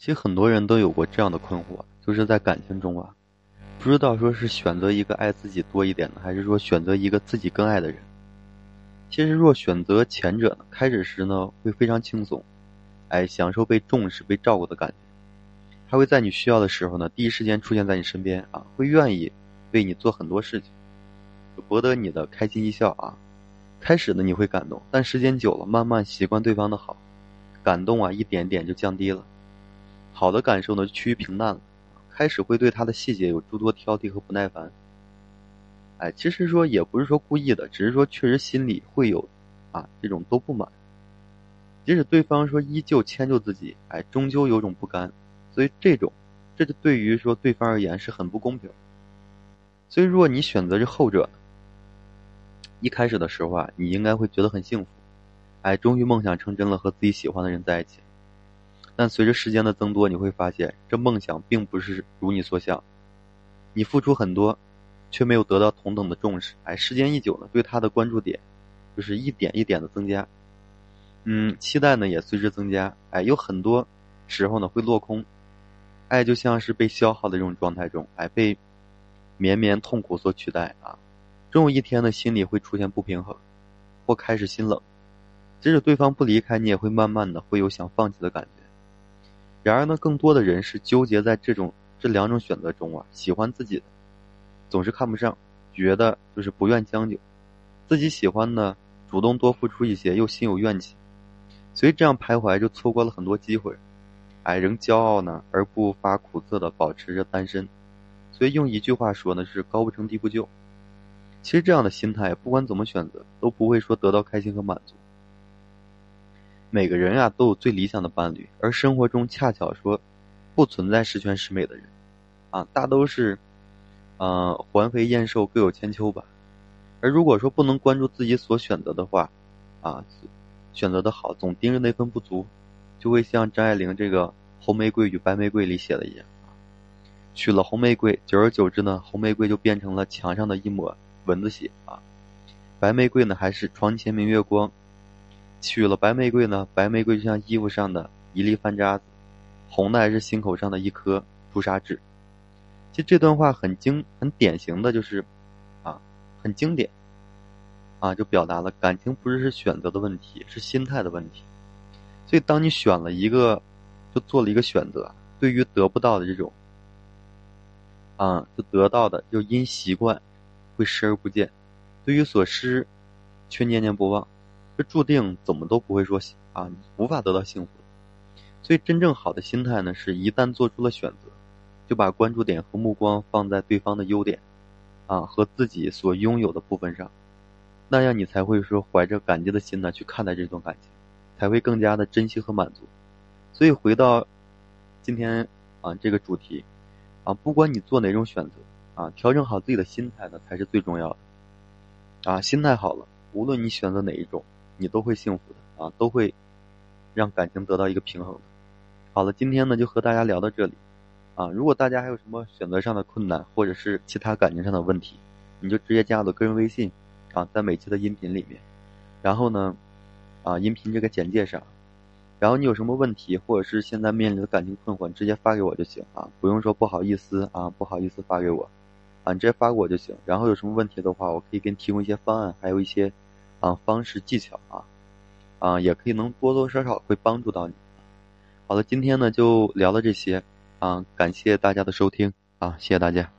其实很多人都有过这样的困惑，就是在感情中啊，不知道说是选择一个爱自己多一点的，还是说选择一个自己更爱的人。其实若选择前者呢，开始时呢会非常轻松，哎，享受被重视、被照顾的感觉，还会在你需要的时候呢，第一时间出现在你身边啊，会愿意为你做很多事情，博得你的开心一笑啊。开始呢你会感动，但时间久了，慢慢习惯对方的好，感动啊一点点就降低了。好的感受呢，趋于平淡了。开始会对他的细节有诸多挑剔和不耐烦。哎，其实说也不是说故意的，只是说确实心里会有，啊，这种都不满。即使对方说依旧迁就自己，哎，终究有种不甘。所以这种，这就对于说对方而言是很不公平。所以如果你选择是后者，一开始的时候啊，你应该会觉得很幸福，哎，终于梦想成真了，和自己喜欢的人在一起。但随着时间的增多，你会发现这梦想并不是如你所想。你付出很多，却没有得到同等的重视。哎，时间一久呢，对他的关注点就是一点一点的增加。嗯，期待呢也随之增加。哎，有很多时候呢会落空，爱就像是被消耗的这种状态中，哎，被绵绵痛苦所取代啊。终有一天呢，心里会出现不平衡，或开始心冷。即使对方不离开，你也会慢慢的会有想放弃的感觉。然而呢，更多的人是纠结在这种这两种选择中啊，喜欢自己的，总是看不上，觉得就是不愿将就；自己喜欢的，主动多付出一些，又心有怨气，所以这样徘徊就错过了很多机会。哎，仍骄傲呢，而不发苦涩的保持着单身，所以用一句话说呢，是高不成低不就。其实这样的心态，不管怎么选择，都不会说得到开心和满足。每个人啊都有最理想的伴侣，而生活中恰巧说不存在十全十美的人，啊，大都是，呃，环肥燕瘦各有千秋吧。而如果说不能关注自己所选择的话，啊，选择的好，总盯着那份不足，就会像张爱玲这个《红玫瑰与白玫瑰》里写的一样，娶了红玫瑰，久而久之呢，红玫瑰就变成了墙上的一抹蚊子血啊，白玫瑰呢还是床前明月光。娶了白玫瑰呢，白玫瑰就像衣服上的一粒饭渣子，红的还是心口上的一颗朱砂痣。其实这段话很经很典型的就是，啊，很经典，啊，就表达了感情不是是选择的问题，是心态的问题。所以当你选了一个，就做了一个选择，对于得不到的这种，啊，就得到的就因习惯会视而不见，对于所失，却念念不忘。这注定怎么都不会说啊，无法得到幸福。所以，真正好的心态呢，是一旦做出了选择，就把关注点和目光放在对方的优点，啊，和自己所拥有的部分上，那样你才会说怀着感激的心呢去看待这段感情，才会更加的珍惜和满足。所以，回到今天啊这个主题，啊，不管你做哪种选择，啊，调整好自己的心态呢才是最重要的。啊，心态好了，无论你选择哪一种。你都会幸福的啊，都会让感情得到一个平衡的。好了，今天呢就和大家聊到这里啊。如果大家还有什么选择上的困难，或者是其他感情上的问题，你就直接加我的个人微信啊，在每期的音频里面。然后呢，啊，音频这个简介上，然后你有什么问题，或者是现在面临的感情困惑，你直接发给我就行啊，不用说不好意思啊，不好意思发给我啊，你直接发给我就行。然后有什么问题的话，我可以给你提供一些方案，还有一些。啊，方式技巧啊，啊，也可以能多多少少会帮助到你。好了，今天呢就聊到这些啊，感谢大家的收听啊，谢谢大家。